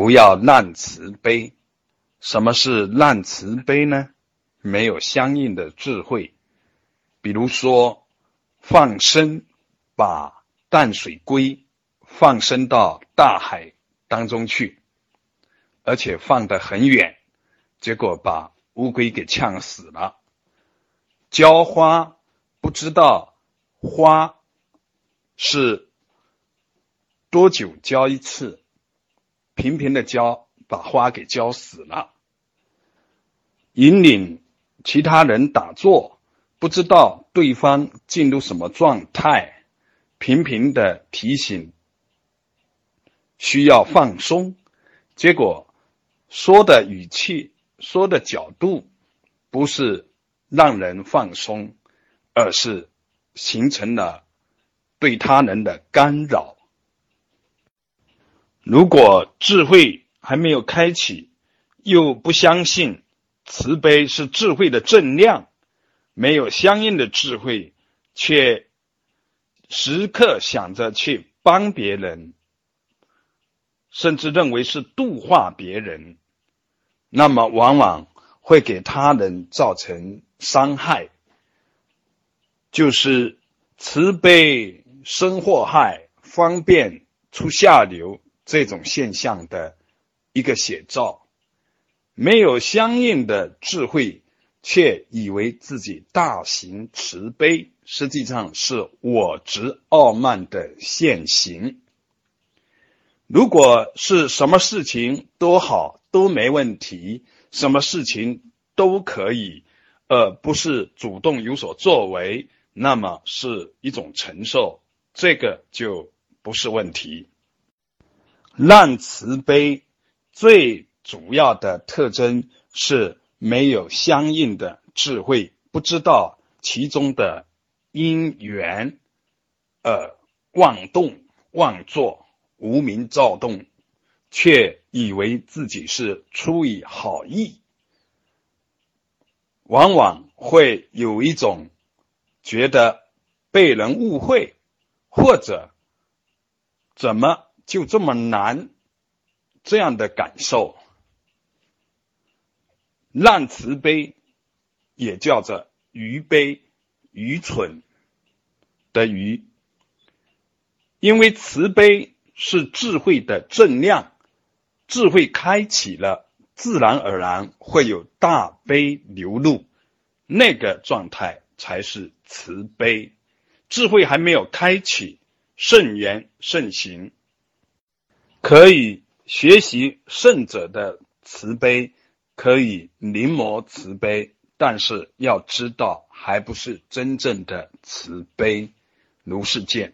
不要滥慈悲。什么是滥慈悲呢？没有相应的智慧，比如说放生，把淡水龟放生到大海当中去，而且放得很远，结果把乌龟给呛死了。浇花不知道花是多久浇一次，频频的浇，把花给浇死了。引领其他人打坐，不知道对方进入什么状态，频频的提醒需要放松，结果说的语气、说的角度不是。让人放松，而是形成了对他人的干扰。如果智慧还没有开启，又不相信慈悲是智慧的正量，没有相应的智慧，却时刻想着去帮别人，甚至认为是度化别人，那么往往会给他人造成。伤害就是慈悲生祸害，方便出下流这种现象的一个写照。没有相应的智慧，却以为自己大行慈悲，实际上是我执傲慢的现行。如果是什么事情都好，都没问题，什么事情都可以。而不是主动有所作为，那么是一种承受，这个就不是问题。烂慈悲最主要的特征是没有相应的智慧，不知道其中的因缘，而妄动妄作，无名躁动，却以为自己是出于好意。往往会有一种觉得被人误会，或者怎么就这么难这样的感受。烂慈悲也叫做愚悲，愚蠢的愚，因为慈悲是智慧的正量，智慧开启了。自然而然会有大悲流露，那个状态才是慈悲。智慧还没有开启，圣言圣行，可以学习圣者的慈悲，可以临摹慈悲，但是要知道，还不是真正的慈悲。如是见。